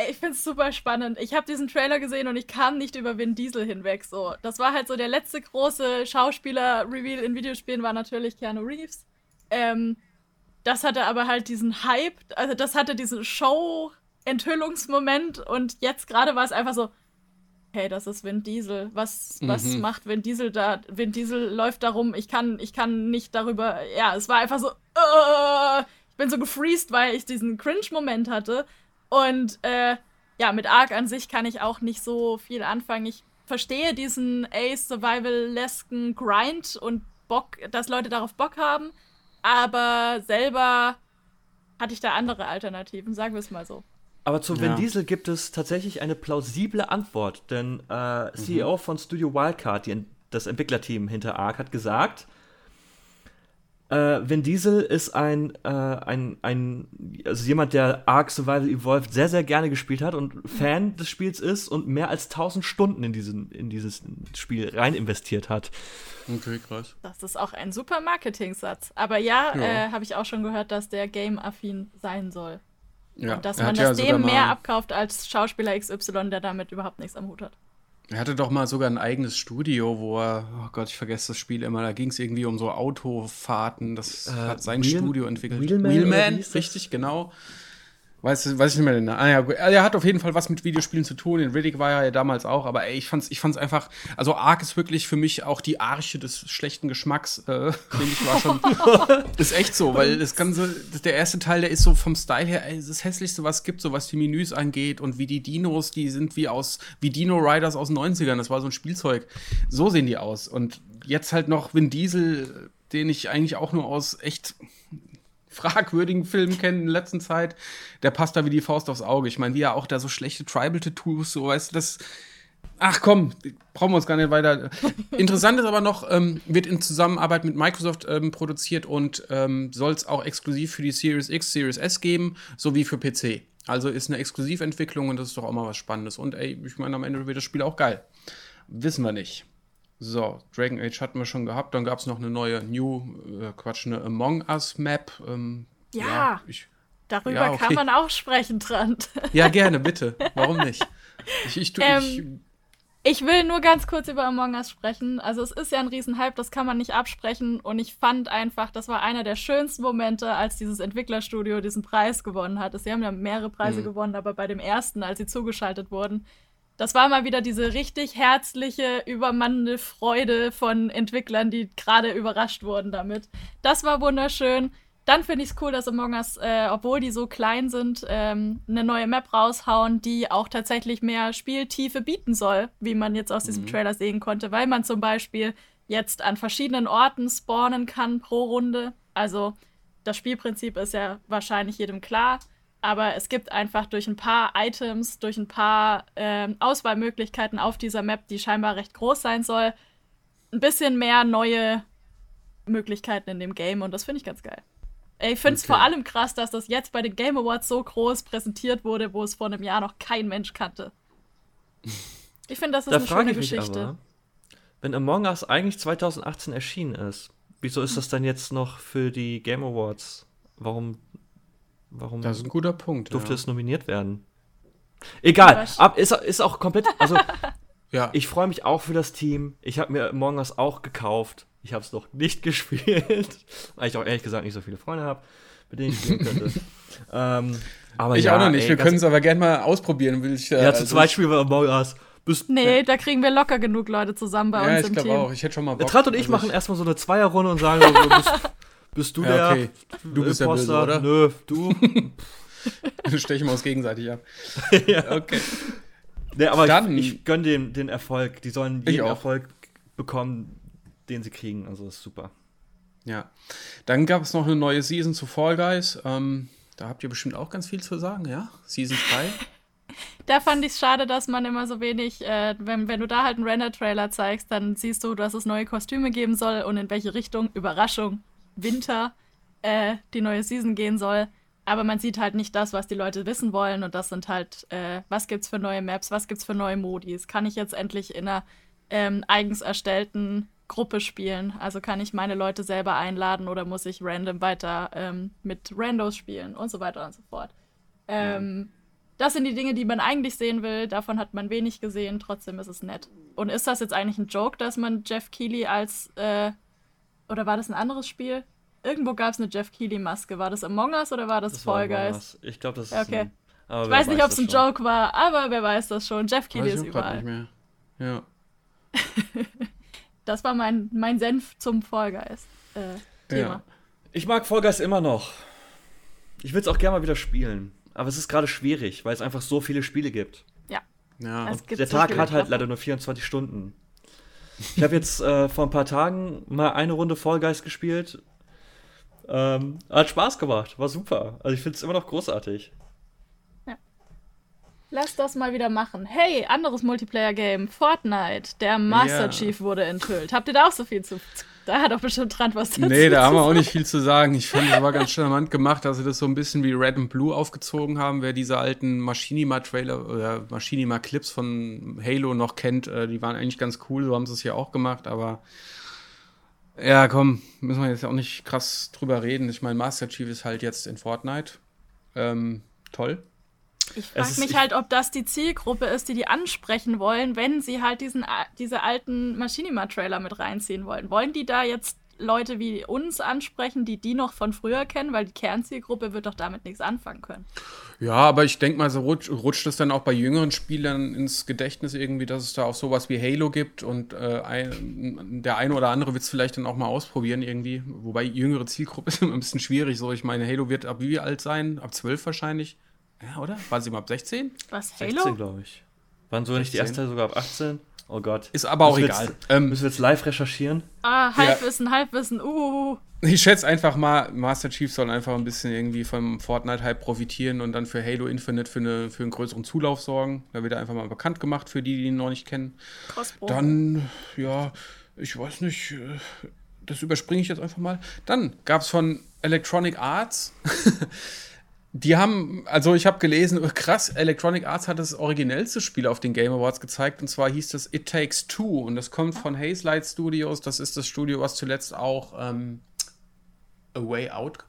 Ich find's super spannend. Ich habe diesen Trailer gesehen und ich kam nicht über Vin Diesel hinweg. So, das war halt so der letzte große Schauspieler-Reveal in Videospielen war natürlich Keanu Reeves. Ähm, das hatte aber halt diesen Hype, also das hatte diesen Show-Enthüllungsmoment und jetzt gerade war es einfach so, hey, das ist Vin Diesel. Was, was mhm. macht Vin Diesel da? Vin Diesel läuft da rum. Ich kann, ich kann nicht darüber. Ja, es war einfach so. Uh, ich bin so gefreezed, weil ich diesen Cringe-Moment hatte. Und äh, ja, mit Ark an sich kann ich auch nicht so viel anfangen. Ich verstehe diesen Ace-Survival-lesken Grind und Bock, dass Leute darauf Bock haben. Aber selber hatte ich da andere Alternativen, sagen wir es mal so. Aber zu Vin Diesel gibt es tatsächlich eine plausible Antwort, denn äh, CEO mhm. von Studio Wildcard, die, das Entwicklerteam hinter Ark, hat gesagt, äh, Vin Diesel ist ein, äh, ein, ein, also jemand, der Ark Survival Evolved sehr, sehr gerne gespielt hat und Fan des Spiels ist und mehr als 1000 Stunden in, diesen, in dieses Spiel rein investiert hat. Okay, krass. Das ist auch ein super Marketing-Satz. Aber ja, ja. Äh, habe ich auch schon gehört, dass der game-affin sein soll. Ja, und dass man das ja dem mehr abkauft als Schauspieler XY, der damit überhaupt nichts am Hut hat. Er hatte doch mal sogar ein eigenes Studio, wo er, oh Gott, ich vergesse das Spiel immer, da ging es irgendwie um so Autofahrten. Das äh, hat sein Wheel Studio entwickelt. Wheelman, Wheelman richtig, genau. Weiß, weiß ich nicht mehr den Namen. Ah, ja, er hat auf jeden Fall was mit Videospielen zu tun. In Riddick war er ja damals auch, aber ey, ich fand's, ich fand's einfach, also Ark ist wirklich für mich auch die Arche des schlechten Geschmacks, äh, ich, war schon, ist echt so, weil das Ganze, der erste Teil, der ist so vom Style her, ey, das hässlichste, was es gibt, so was die Menüs angeht und wie die Dinos, die sind wie aus, wie Dino Riders aus den 90ern, das war so ein Spielzeug. So sehen die aus. Und jetzt halt noch Vin Diesel, den ich eigentlich auch nur aus echt fragwürdigen Filmen kennen in letzter Zeit, der passt da wie die Faust aufs Auge. Ich meine, wie er auch da so schlechte Tribal-Tattoos, so weißt du, das. Ach komm, brauchen wir uns gar nicht weiter. Interessant ist aber noch, ähm, wird in Zusammenarbeit mit Microsoft ähm, produziert und ähm, soll es auch exklusiv für die Series X, Series S geben, sowie für PC. Also ist eine Exklusiventwicklung und das ist doch auch mal was Spannendes. Und ey, ich meine, am Ende wird das Spiel auch geil. Wissen wir nicht. So, Dragon Age hatten wir schon gehabt. Dann gab es noch eine neue New, äh, Quatsch, eine Among Us Map. Ähm, ja, ja ich, darüber ja, okay. kann man auch sprechen, Trant. Ja, gerne, bitte. Warum nicht? Ich, ich, ähm, ich, ich, will nur ganz kurz über Among Us sprechen. Also es ist ja ein Riesenhype, das kann man nicht absprechen. Und ich fand einfach, das war einer der schönsten Momente, als dieses Entwicklerstudio diesen Preis gewonnen hat. Sie haben ja mehrere Preise mhm. gewonnen, aber bei dem ersten, als sie zugeschaltet wurden, das war mal wieder diese richtig herzliche, übermannende Freude von Entwicklern, die gerade überrascht wurden damit. Das war wunderschön. Dann finde ich es cool, dass Among Us, äh, obwohl die so klein sind, ähm, eine neue Map raushauen, die auch tatsächlich mehr Spieltiefe bieten soll, wie man jetzt aus diesem mhm. Trailer sehen konnte, weil man zum Beispiel jetzt an verschiedenen Orten spawnen kann pro Runde. Also das Spielprinzip ist ja wahrscheinlich jedem klar aber es gibt einfach durch ein paar Items, durch ein paar äh, Auswahlmöglichkeiten auf dieser Map, die scheinbar recht groß sein soll, ein bisschen mehr neue Möglichkeiten in dem Game und das finde ich ganz geil. Ich finde es okay. vor allem krass, dass das jetzt bei den Game Awards so groß präsentiert wurde, wo es vor einem Jahr noch kein Mensch kannte. Ich finde, das ist da eine schöne Geschichte. Aber, wenn Among Us eigentlich 2018 erschienen ist, wieso ist das dann jetzt noch für die Game Awards? Warum Warum das ist ein guter Punkt. Durfte ja. es nominiert werden? Egal, ab, ist, ist auch komplett. Also, Ja. Ich freue mich auch für das Team. Ich habe mir Among Us auch gekauft. Ich habe es noch nicht gespielt, weil ich auch ehrlich gesagt nicht so viele Freunde habe, mit denen ich spielen könnte. ähm, aber ich ja, auch noch nicht. Ey, Wir können es aber gerne mal ausprobieren. Will ich, äh, ja, zu also zweit spielen wir Among Us. Bist, nee, da kriegen wir locker genug Leute zusammen bei ja, uns im Team. Ja, ich glaube auch. Ich hätte schon mal Bock. Trat und ich also machen erstmal so eine Zweierrunde und sagen, so, bist, bist, du ja, der okay. Du bist Imposter? der Böse, oder? Nö, du. Stechen wir uns gegenseitig ab. ja. Okay. Nee, aber Dann, ich, ich gönne den, den Erfolg. Die sollen jeden Erfolg bekommen, den sie kriegen. Also das ist super. Ja. Dann gab es noch eine neue Season zu Fall Guys. Ähm, da habt ihr bestimmt auch ganz viel zu sagen, ja? Season 3. da fand ich es schade, dass man immer so wenig, äh, wenn, wenn du da halt einen Render-Trailer zeigst, dann siehst du, dass es neue Kostüme geben soll und in welche Richtung, Überraschung, Winter, äh, die neue Season gehen soll. Aber man sieht halt nicht das, was die Leute wissen wollen. Und das sind halt, äh, was gibt's für neue Maps, was gibt's für neue Modis? Kann ich jetzt endlich in einer ähm, eigens erstellten Gruppe spielen? Also kann ich meine Leute selber einladen oder muss ich random weiter ähm, mit Randos spielen und so weiter und so fort. Ähm, ja. Das sind die Dinge, die man eigentlich sehen will. Davon hat man wenig gesehen. Trotzdem ist es nett. Und ist das jetzt eigentlich ein Joke, dass man Jeff Keighley als äh, oder war das ein anderes Spiel? Irgendwo gab es eine Jeff Keighley-Maske. War das Among Us oder war das, das Fall Guys? Ich glaube, das ist. Okay. Ein, ich weiß nicht, ob es ein Joke war, aber wer weiß das schon. Jeff Keighley ist überall. Nicht mehr. Ja. das war mein, mein Senf zum Fall Guys. Äh. Ja. Ich mag Fall Guys immer noch. Ich will es auch gerne mal wieder spielen. Aber es ist gerade schwierig, weil es einfach so viele Spiele gibt. Ja. ja. der so Tag hat halt leider nur 24 Stunden. Ich habe jetzt äh, vor ein paar Tagen mal eine Runde Fall Guys gespielt ähm, hat Spaß gemacht, war super. Also ich finde es immer noch großartig. Ja. Lass das mal wieder machen. Hey, anderes Multiplayer-Game, Fortnite. Der Master ja. Chief wurde enthüllt. Habt ihr da auch so viel zu? Da hat doch bestimmt Trant was dazu. Nee, da haben wir auch nicht viel zu sagen. Ich fand, das war ganz charmant gemacht, dass sie das so ein bisschen wie Red and Blue aufgezogen haben. Wer diese alten Machinima-Trailer oder Machinima-Clips von Halo noch kennt, äh, die waren eigentlich ganz cool. So haben sie es hier auch gemacht, aber ja, komm, müssen wir jetzt auch nicht krass drüber reden. Ich meine, Master Chief ist halt jetzt in Fortnite. Ähm, toll. Ich frage mich halt, ob das die Zielgruppe ist, die die ansprechen wollen, wenn sie halt diesen, diese alten Machinima-Trailer mit reinziehen wollen. Wollen die da jetzt Leute wie uns ansprechen, die die noch von früher kennen, weil die Kernzielgruppe wird doch damit nichts anfangen können. Ja, aber ich denke mal, so rutscht, rutscht es dann auch bei jüngeren Spielern ins Gedächtnis irgendwie, dass es da auch sowas wie Halo gibt und äh, ein, der eine oder andere wird es vielleicht dann auch mal ausprobieren irgendwie. Wobei jüngere Zielgruppe ist immer ein bisschen schwierig. So, ich meine, Halo wird ab wie alt sein? Ab 12 wahrscheinlich. Ja, oder? War sie mal ab 16? Was, Halo? 16, glaube ich. Waren so nicht die erste sogar ab 18? Oh Gott. Ist aber auch müssen egal. Jetzt, ähm, müssen wir jetzt live recherchieren? Ah, Halbwissen, ja. Halbwissen, uh. Ich schätze einfach mal, Master Chief soll einfach ein bisschen irgendwie vom Fortnite-Hype profitieren und dann für Halo Infinite für, eine, für einen größeren Zulauf sorgen. Da wird er einfach mal bekannt gemacht für die, die ihn noch nicht kennen. Crossbow. Dann, ja, ich weiß nicht, äh, das überspringe ich jetzt einfach mal. Dann gab es von Electronic Arts Die haben, also ich habe gelesen, krass, Electronic Arts hat das originellste Spiel auf den Game Awards gezeigt und zwar hieß das It Takes Two und das kommt von Hazelight Studios. Das ist das Studio, was zuletzt auch ähm, A Way Out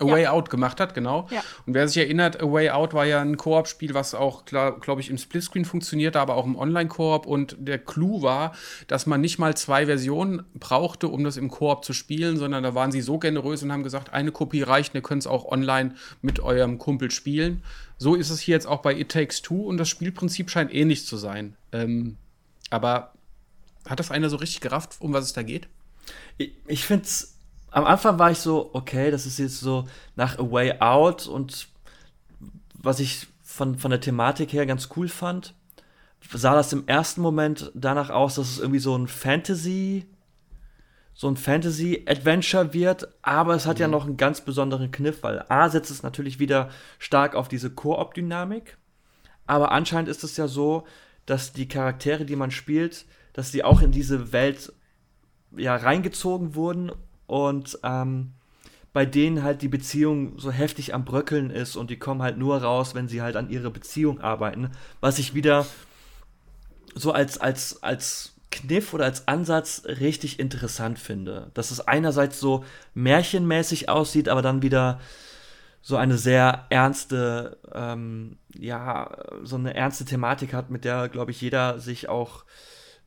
A Way ja. Out gemacht hat, genau. Ja. Und wer sich erinnert, A Way Out war ja ein Koop-Spiel, was auch, glaube ich, im Splitscreen funktionierte, aber auch im Online-Koop. Und der Clou war, dass man nicht mal zwei Versionen brauchte, um das im Koop zu spielen, sondern da waren sie so generös und haben gesagt, eine Kopie reicht, ihr könnt es auch online mit eurem Kumpel spielen. So ist es hier jetzt auch bei It Takes Two und das Spielprinzip scheint ähnlich zu sein. Ähm, aber hat das einer so richtig gerafft, um was es da geht? Ich, ich finde es am Anfang war ich so, okay, das ist jetzt so nach A Way Out und was ich von, von der Thematik her ganz cool fand, sah das im ersten Moment danach aus, dass es irgendwie so ein Fantasy, so ein Fantasy-Adventure wird, aber es hat mhm. ja noch einen ganz besonderen Kniff, weil A setzt es natürlich wieder stark auf diese Koop-Dynamik, aber anscheinend ist es ja so, dass die Charaktere, die man spielt, dass die auch in diese Welt ja reingezogen wurden und ähm, bei denen halt die Beziehung so heftig am Bröckeln ist und die kommen halt nur raus, wenn sie halt an ihre Beziehung arbeiten, was ich wieder so als, als, als Kniff oder als Ansatz richtig interessant finde. Dass es einerseits so märchenmäßig aussieht, aber dann wieder so eine sehr ernste, ähm, ja, so eine ernste Thematik hat, mit der, glaube ich, jeder sich auch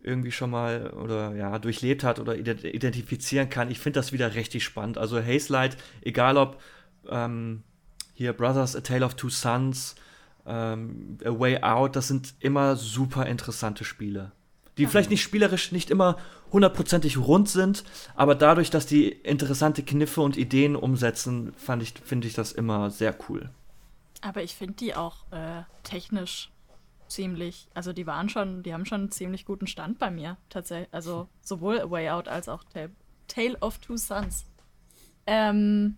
irgendwie schon mal oder ja durchlebt hat oder identifizieren kann. Ich finde das wieder richtig spannend. Also Haze Light, egal ob ähm, hier Brothers, A Tale of Two Sons, ähm, A Way Out, das sind immer super interessante Spiele. Die vielleicht nicht spielerisch nicht immer hundertprozentig rund sind, aber dadurch, dass die interessante Kniffe und Ideen umsetzen, fand ich, finde ich das immer sehr cool. Aber ich finde die auch äh, technisch ziemlich, also die waren schon, die haben schon einen ziemlich guten Stand bei mir, tatsächlich. Also sowohl A Way Out als auch Tale, Tale of Two Sons. Ähm,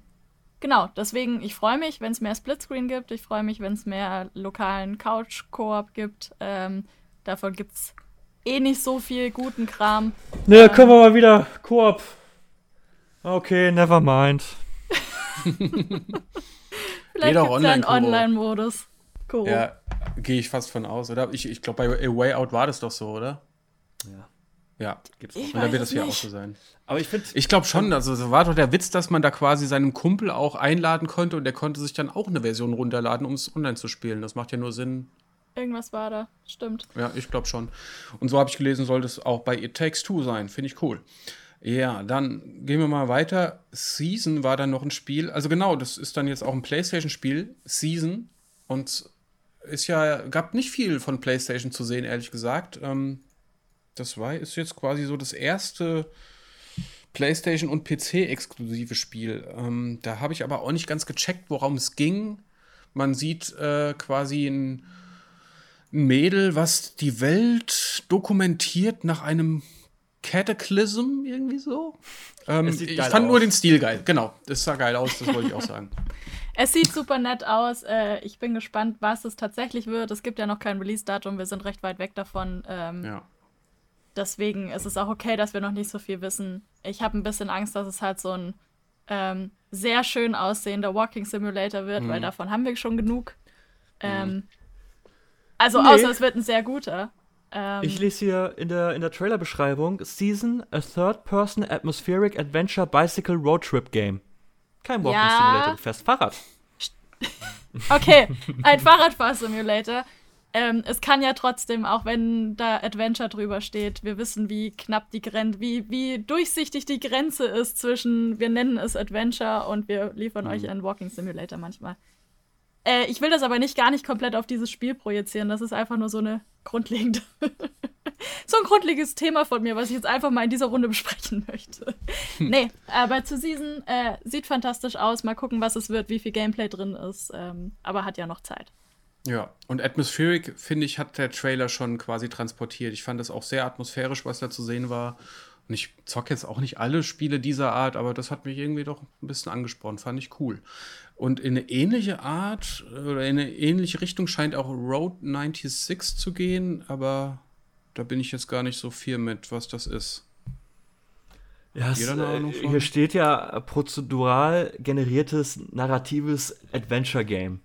genau, deswegen, ich freue mich, wenn es mehr Splitscreen gibt. Ich freue mich, wenn es mehr lokalen Couch-Koop gibt. Ähm, davon gibt es eh nicht so viel guten Kram. Ne, ähm, können wir mal wieder Koop. Okay, never mind. Vielleicht gibt es ja einen Online-Modus. Ja, gehe ich fast von aus, oder? Ich, ich glaube, bei A Way Out war das doch so, oder? Ja. Ja, gibt's auch. Und dann wird das hier auch so sein. Aber ich finde. Ich glaube schon, also so war doch der Witz, dass man da quasi seinem Kumpel auch einladen konnte und der konnte sich dann auch eine Version runterladen, um es online zu spielen. Das macht ja nur Sinn. Irgendwas war da, stimmt. Ja, ich glaube schon. Und so habe ich gelesen, soll das auch bei It Takes Two sein. Finde ich cool. Ja, dann gehen wir mal weiter. Season war dann noch ein Spiel. Also genau, das ist dann jetzt auch ein PlayStation-Spiel. Season. Und ist ja, gab nicht viel von PlayStation zu sehen, ehrlich gesagt. Ähm, das war, ist jetzt quasi so das erste PlayStation und PC-exklusive Spiel. Ähm, da habe ich aber auch nicht ganz gecheckt, worum es ging. Man sieht äh, quasi ein, ein Mädel, was die Welt dokumentiert nach einem Cataclysm, irgendwie so. Ähm, ich fand aus. nur den Stil geil. Genau, das sah geil aus, das wollte ich auch sagen. Es sieht super nett aus. Äh, ich bin gespannt, was es tatsächlich wird. Es gibt ja noch kein Release-Datum. Wir sind recht weit weg davon. Ähm, ja. Deswegen ist es auch okay, dass wir noch nicht so viel wissen. Ich habe ein bisschen Angst, dass es halt so ein ähm, sehr schön aussehender Walking Simulator wird, mhm. weil davon haben wir schon genug. Ähm, mhm. Also nee. außer es wird ein sehr guter. Ähm, ich lese hier in der, in der Trailer-Beschreibung Season, a Third-Person Atmospheric Adventure Bicycle Road Trip Game. Kein Walking ja. Simulator, du fährst Fahrrad. Okay, ein Fahrradfahr-Simulator. Ähm, es kann ja trotzdem, auch wenn da Adventure drüber steht, wir wissen, wie knapp die Grenze, wie, wie durchsichtig die Grenze ist zwischen, wir nennen es Adventure und wir liefern mhm. euch einen Walking Simulator manchmal. Äh, ich will das aber nicht gar nicht komplett auf dieses Spiel projizieren. Das ist einfach nur so eine grundlegende, so ein grundlegendes Thema von mir, was ich jetzt einfach mal in dieser Runde besprechen möchte. Hm. nee, aber zu Season äh, sieht fantastisch aus. Mal gucken, was es wird, wie viel Gameplay drin ist. Ähm, aber hat ja noch Zeit. Ja, und Atmospheric, finde ich, hat der Trailer schon quasi transportiert. Ich fand es auch sehr atmosphärisch, was da zu sehen war. Und ich zocke jetzt auch nicht alle Spiele dieser Art, aber das hat mich irgendwie doch ein bisschen angesprochen. Fand ich cool. Und in eine ähnliche Art oder in eine ähnliche Richtung scheint auch Road 96 zu gehen, aber da bin ich jetzt gar nicht so viel mit, was das ist. Ja, es, äh, hier steht ja prozedural generiertes narratives Adventure Game.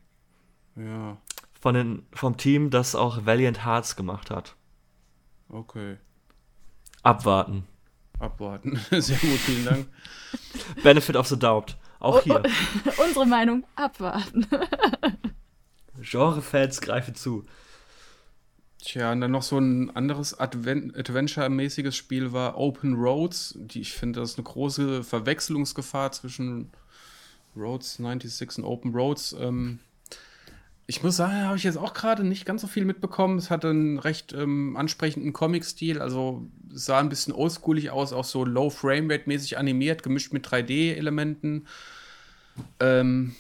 Ja. Von den, vom Team, das auch Valiant Hearts gemacht hat. Okay. Abwarten. Abwarten. Sehr gut, vielen Dank. Benefit of the Doubt. Auch hier. unsere Meinung abwarten. Genre-Fans greifen zu. Tja, und dann noch so ein anderes Adventure-mäßiges Spiel war Open Roads. Die, ich finde, das ist eine große Verwechslungsgefahr zwischen Roads 96 und Open Roads. Ähm, ich muss sagen, habe ich jetzt auch gerade nicht ganz so viel mitbekommen. Es hatte einen recht ähm, ansprechenden Comic-Stil, also sah ein bisschen oldschoolig aus, auch so low frame rate mäßig animiert, gemischt mit 3D-Elementen. Ähm,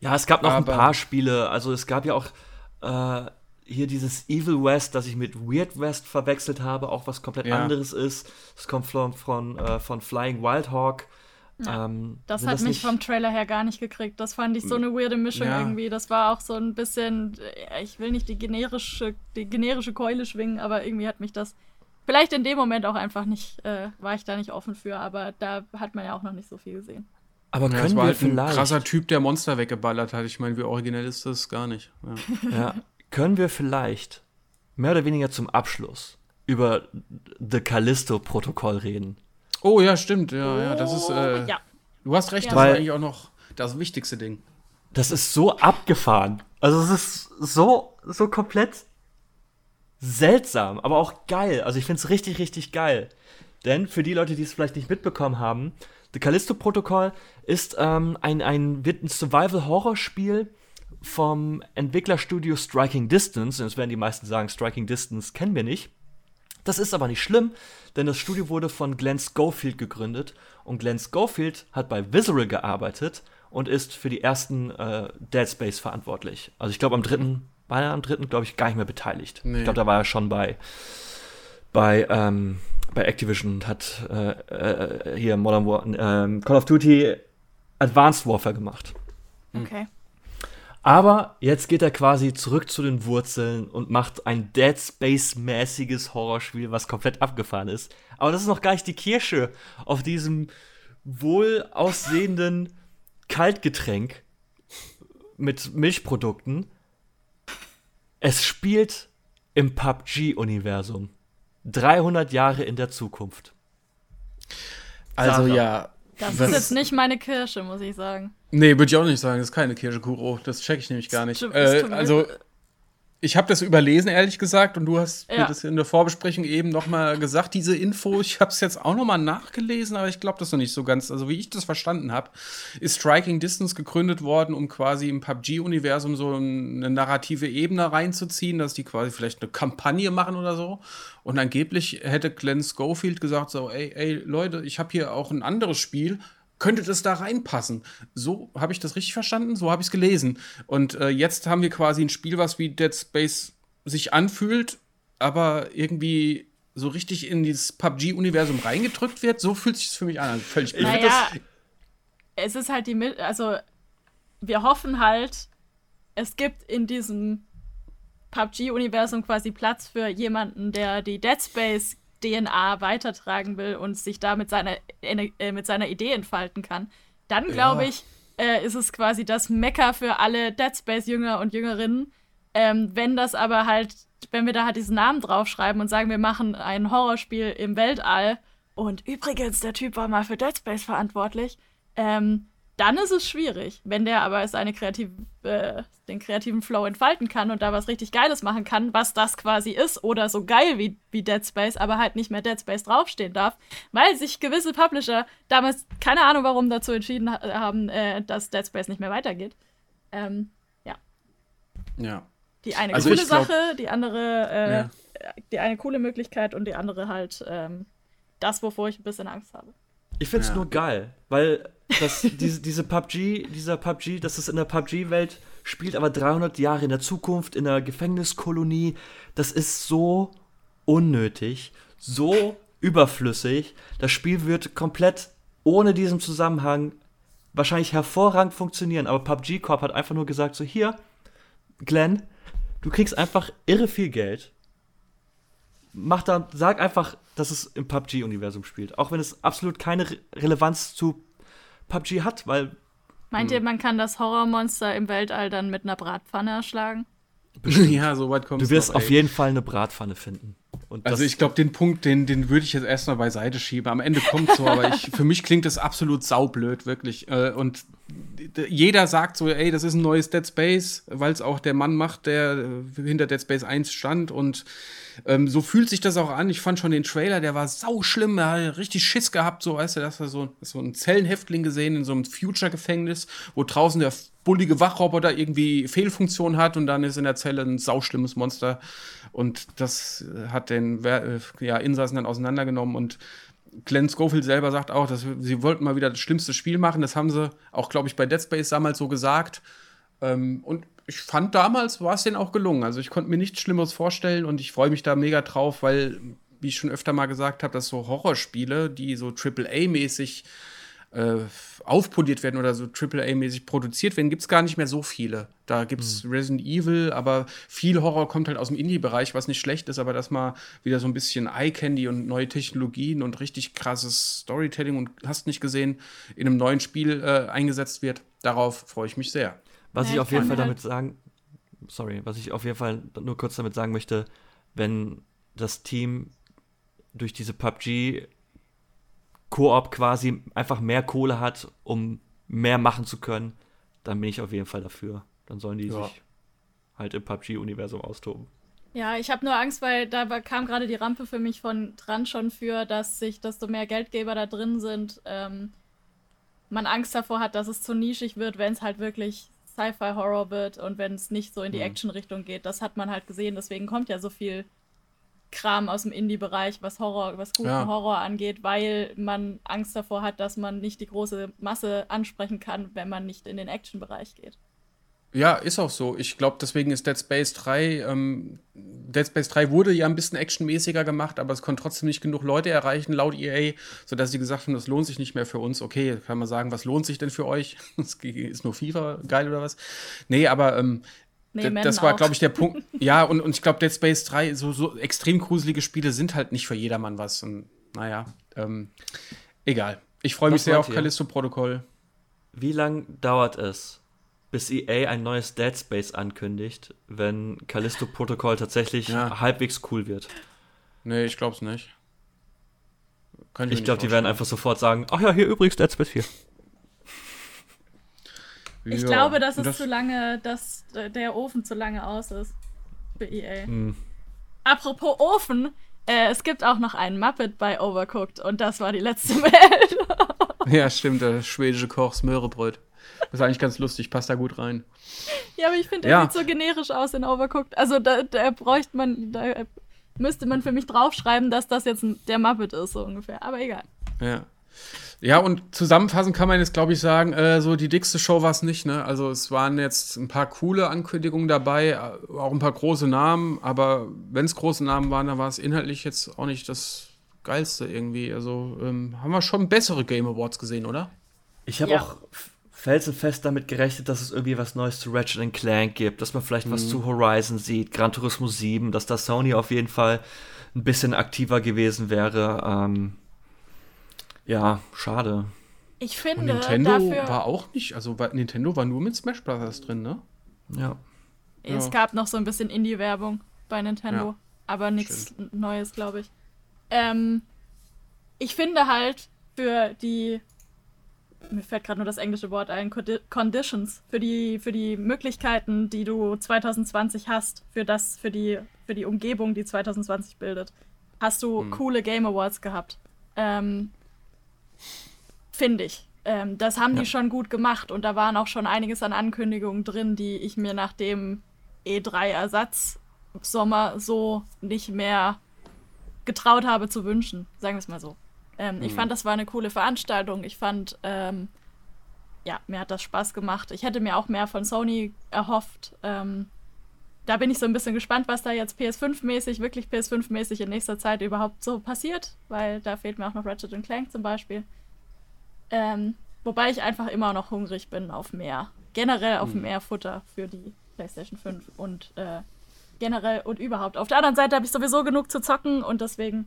ja, es gab noch ein paar Spiele. Also es gab ja auch äh, hier dieses Evil West, das ich mit Weird West verwechselt habe, auch was komplett ja. anderes ist. Es kommt von, von, äh, von Flying Wild Hawk. Ja, ähm, das hat das mich vom Trailer her gar nicht gekriegt. Das fand ich so eine weirde Mischung ja. irgendwie. Das war auch so ein bisschen, äh, ich will nicht die generische, die generische Keule schwingen, aber irgendwie hat mich das vielleicht in dem Moment auch einfach nicht, äh, war ich da nicht offen für, aber da hat man ja auch noch nicht so viel gesehen. Aber können ja, das war wir halt vielleicht ein krasser Typ, der Monster weggeballert hat. Ich meine, wie originell ist das gar nicht. Ja. ja. können wir vielleicht mehr oder weniger zum Abschluss über The Callisto-Protokoll reden? Oh ja, stimmt. Ja, ja, das ist. Äh, oh, ja. Du hast recht, ja. das Weil, ist eigentlich auch noch das wichtigste Ding. das ist so abgefahren. Also es ist so, so komplett seltsam, aber auch geil. Also ich finde es richtig, richtig geil. Denn für die Leute, die es vielleicht nicht mitbekommen haben, The Callisto-Protokoll ist ähm, ein, ein, ein Survival-Horror-Spiel vom Entwicklerstudio Striking Distance. Jetzt werden die meisten sagen, Striking Distance kennen wir nicht. Das ist aber nicht schlimm, denn das Studio wurde von Glenn Schofield gegründet und Glenn Schofield hat bei Visceral gearbeitet und ist für die ersten äh, Dead Space verantwortlich. Also ich glaube am dritten, war er am dritten, glaube ich, gar nicht mehr beteiligt. Nee. Ich glaube, da war er schon bei bei ähm, bei Activision und hat äh, äh, hier Modern War, äh, Call of Duty Advanced Warfare gemacht. Okay. Aber jetzt geht er quasi zurück zu den Wurzeln und macht ein Dead Space-mäßiges Horrorspiel, was komplett abgefahren ist. Aber das ist noch gar nicht die Kirsche auf diesem wohl aussehenden Kaltgetränk mit Milchprodukten. Es spielt im PUBG-Universum. 300 Jahre in der Zukunft. Also Sarah. ja. Das ist jetzt nicht meine Kirsche, muss ich sagen. Nee, würde ich auch nicht sagen. Das ist keine Kirsche, Kuro. Das check ich nämlich gar nicht. Äh, also, ich habe das überlesen, ehrlich gesagt, und du hast ja. mir das in der Vorbesprechung eben noch mal gesagt, diese Info. Ich habe es jetzt auch noch mal nachgelesen, aber ich glaube das noch nicht so ganz. Also, wie ich das verstanden habe, ist Striking Distance gegründet worden, um quasi im PUBG-Universum so eine narrative Ebene reinzuziehen, dass die quasi vielleicht eine Kampagne machen oder so. Und angeblich hätte Glenn Schofield gesagt so, ey, ey Leute, ich habe hier auch ein anderes Spiel, könnte das da reinpassen? So habe ich das richtig verstanden, so habe ich es gelesen. Und äh, jetzt haben wir quasi ein Spiel, was wie Dead Space sich anfühlt, aber irgendwie so richtig in dieses PUBG-Universum reingedrückt wird. So fühlt sich es für mich an. Also völlig blöd. Naja, es ist halt die, also wir hoffen halt, es gibt in diesem PUBG-Universum quasi Platz für jemanden, der die Dead Space DNA weitertragen will und sich da mit seiner, äh, mit seiner Idee entfalten kann, dann glaube ja. ich, äh, ist es quasi das Mecker für alle Dead Space-Jünger und Jüngerinnen. Ähm, wenn das aber halt, wenn wir da halt diesen Namen draufschreiben und sagen, wir machen ein Horrorspiel im Weltall und übrigens, der Typ war mal für Dead Space verantwortlich, ähm, dann ist es schwierig. Wenn der aber seine kreative, äh, den kreativen Flow entfalten kann und da was richtig Geiles machen kann, was das quasi ist, oder so geil wie, wie Dead Space, aber halt nicht mehr Dead Space draufstehen darf, weil sich gewisse Publisher damals, keine Ahnung warum, dazu entschieden ha haben, äh, dass Dead Space nicht mehr weitergeht. Ähm, ja. Ja. Die eine also coole glaub, Sache, die andere, äh, ja. die eine coole Möglichkeit und die andere halt ähm, das, wovor ich ein bisschen Angst habe. Ich find's ja. nur geil, weil das, diese, diese PUBG, dieser PUBG, dass es in der PUBG-Welt spielt, aber 300 Jahre in der Zukunft, in der Gefängniskolonie, das ist so unnötig, so überflüssig. Das Spiel wird komplett ohne diesen Zusammenhang wahrscheinlich hervorragend funktionieren, aber PUBG Corp hat einfach nur gesagt, so hier, Glenn, du kriegst einfach irre viel Geld. Mach da, sag einfach, dass es im PUBG-Universum spielt. Auch wenn es absolut keine Re Relevanz zu PUBG hat, weil. Meint ihr, hm. man kann das Horrormonster im Weltall dann mit einer Bratpfanne erschlagen? ja, so weit kommt Du wirst noch, auf jeden Fall eine Bratpfanne finden. also ich glaube, den Punkt, den, den würde ich jetzt erstmal beiseite schieben. Am Ende kommt so, aber ich, für mich klingt das absolut saublöd, wirklich. Äh, und jeder sagt so, ey, das ist ein neues Dead Space, weil es auch der Mann macht, der hinter Dead Space 1 stand und ähm, so fühlt sich das auch an. Ich fand schon den Trailer, der war sau schlimm. Er hat richtig Schiss gehabt, so, weißt du, dass er so, so einen Zellenhäftling gesehen in so einem Future-Gefängnis, wo draußen der bullige Wachroboter irgendwie Fehlfunktion hat und dann ist in der Zelle ein sauschlimmes Monster. Und das hat den äh, ja, Insassen dann auseinandergenommen und Glenn Schofield selber sagt auch, dass sie wollten mal wieder das schlimmste Spiel machen. Das haben sie auch, glaube ich, bei Dead Space damals so gesagt. Ähm, und ich fand damals war es denen auch gelungen. Also ich konnte mir nichts Schlimmeres vorstellen und ich freue mich da mega drauf, weil, wie ich schon öfter mal gesagt habe, dass so Horrorspiele, die so AAA-mäßig äh, aufpoliert werden oder so AAA-mäßig produziert werden, gibt es gar nicht mehr so viele. Da gibt es mhm. Resident Evil, aber viel Horror kommt halt aus dem Indie-Bereich, was nicht schlecht ist, aber dass mal wieder so ein bisschen Eye-Candy und neue Technologien und richtig krasses Storytelling und hast nicht gesehen, in einem neuen Spiel äh, eingesetzt wird, darauf freue ich mich sehr. Was ja, ich auf jeden Fall halt damit sagen, sorry, was ich auf jeden Fall nur kurz damit sagen möchte, wenn das Team durch diese PUBG Koop quasi einfach mehr Kohle hat, um mehr machen zu können, dann bin ich auf jeden Fall dafür. Dann sollen die ja. sich halt im PUBG-Universum austoben. Ja, ich habe nur Angst, weil da kam gerade die Rampe für mich von dran schon für, dass sich, desto mehr Geldgeber da drin sind, ähm, man Angst davor hat, dass es zu nischig wird, wenn es halt wirklich Sci-Fi-Horror wird und wenn es nicht so in die mhm. Action-Richtung geht. Das hat man halt gesehen, deswegen kommt ja so viel Kram aus dem Indie-Bereich, was Horror, was guten ja. Horror angeht, weil man Angst davor hat, dass man nicht die große Masse ansprechen kann, wenn man nicht in den Action-Bereich geht. Ja, ist auch so. Ich glaube, deswegen ist Dead Space 3, ähm, Dead Space 3 wurde ja ein bisschen actionmäßiger gemacht, aber es konnte trotzdem nicht genug Leute erreichen, laut EA, sodass sie gesagt haben, das lohnt sich nicht mehr für uns. Okay, kann man sagen, was lohnt sich denn für euch? ist nur FIFA geil oder was? Nee, aber ähm, Nee, das war, glaube ich, der Punkt. ja, und, und ich glaube, Dead Space 3, so, so extrem gruselige Spiele sind halt nicht für jedermann was. Und naja, ähm, egal. Ich freue mich sehr auf Callisto-Protokoll. Wie lange dauert es, bis EA ein neues Dead Space ankündigt, wenn Callisto-Protokoll tatsächlich ja. halbwegs cool wird? Nee, ich glaube es nicht. Könnte ich glaube, die werden einfach sofort sagen: Ach ja, hier übrigens Dead Space 4. Ich ja, glaube, dass es das zu lange, dass der Ofen zu lange aus ist für EA. Hm. Apropos Ofen, äh, es gibt auch noch einen Muppet bei Overcooked und das war die letzte Welt. ja, stimmt, der schwedische Koch Smörebröt. Das ist eigentlich ganz lustig, passt da gut rein. Ja, aber ich finde, der ja. sieht so generisch aus in Overcooked. Also da, da bräuchte man, da müsste man für mich draufschreiben, dass das jetzt der Muppet ist, so ungefähr. Aber egal. Ja. Ja, und zusammenfassend kann man jetzt, glaube ich, sagen, äh, so die dickste Show war es nicht. Ne? Also es waren jetzt ein paar coole Ankündigungen dabei, äh, auch ein paar große Namen, aber wenn es große Namen waren, dann war es inhaltlich jetzt auch nicht das Geilste irgendwie. Also ähm, haben wir schon bessere Game Awards gesehen, oder? Ich habe ja. auch felsenfest damit gerechnet, dass es irgendwie was Neues zu Ratchet Clank gibt, dass man vielleicht mhm. was zu Horizon sieht, Gran Turismo 7, dass da Sony auf jeden Fall ein bisschen aktiver gewesen wäre. Ähm, ja, schade. Ich finde, Und Nintendo dafür war auch nicht, also Nintendo war nur mit Smash Bros. drin, ne? Ja. Es ja. gab noch so ein bisschen Indie-Werbung bei Nintendo, ja, aber nichts Neues, glaube ich. Ähm, ich finde halt für die, mir fällt gerade nur das englische Wort ein, Conditions, für die, für die Möglichkeiten, die du 2020 hast, für das, für die, für die Umgebung, die 2020 bildet, hast du hm. coole Game Awards gehabt. Ähm, Finde ich. Ähm, das haben ja. die schon gut gemacht und da waren auch schon einiges an Ankündigungen drin, die ich mir nach dem E3-Ersatz Sommer so nicht mehr getraut habe zu wünschen, sagen wir es mal so. Ähm, mhm. Ich fand, das war eine coole Veranstaltung. Ich fand, ähm, ja, mir hat das Spaß gemacht. Ich hätte mir auch mehr von Sony erhofft. Ähm, da bin ich so ein bisschen gespannt, was da jetzt PS5-mäßig, wirklich PS5-mäßig in nächster Zeit überhaupt so passiert, weil da fehlt mir auch noch Ratchet Clank zum Beispiel. Ähm, wobei ich einfach immer noch hungrig bin auf mehr. Generell auf hm. mehr Futter für die PlayStation 5 und äh, generell und überhaupt. Auf der anderen Seite habe ich sowieso genug zu zocken und deswegen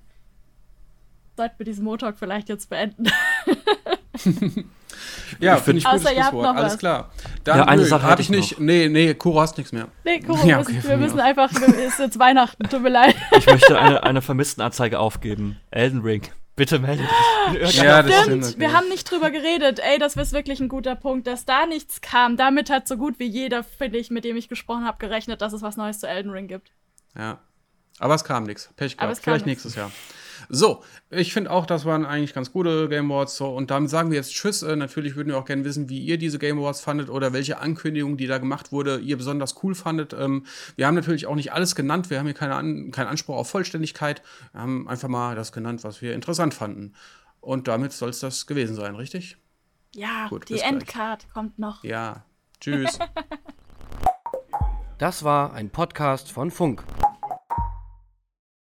sollten wir diesen Motalk vielleicht jetzt beenden. ja, finde ich gutes Außer Schlusswort. Alles was. klar. Dann, ja, eine nö, Sache hatte ich nicht. Noch. Nee, nee, Kuro hast nichts mehr. Nee, Kuro, ja, okay, wir müssen einfach, es ist jetzt Weihnachten, tut mir leid. Ich möchte eine, eine Vermisstenanzeige aufgeben. Elden Ring. Bitte melde dich. Ja, das stimmt. stimmt. Wir haben nicht drüber geredet. Ey, das ist wirklich ein guter Punkt, dass da nichts kam. Damit hat so gut wie jeder, finde ich, mit dem ich gesprochen habe, gerechnet, dass es was Neues zu Elden Ring gibt. Ja. Aber es kam nichts. Pech gehabt. Vielleicht nächstes Jahr. So, ich finde auch, das waren eigentlich ganz gute Game Awards. So, und damit sagen wir jetzt Tschüss. Äh, natürlich würden wir auch gerne wissen, wie ihr diese Game Awards fandet oder welche Ankündigung, die da gemacht wurde, ihr besonders cool fandet. Ähm, wir haben natürlich auch nicht alles genannt. Wir haben hier keine An keinen Anspruch auf Vollständigkeit. Wir haben einfach mal das genannt, was wir interessant fanden. Und damit soll es das gewesen sein, richtig? Ja, Gut, die Endcard kommt noch. Ja, tschüss. das war ein Podcast von Funk.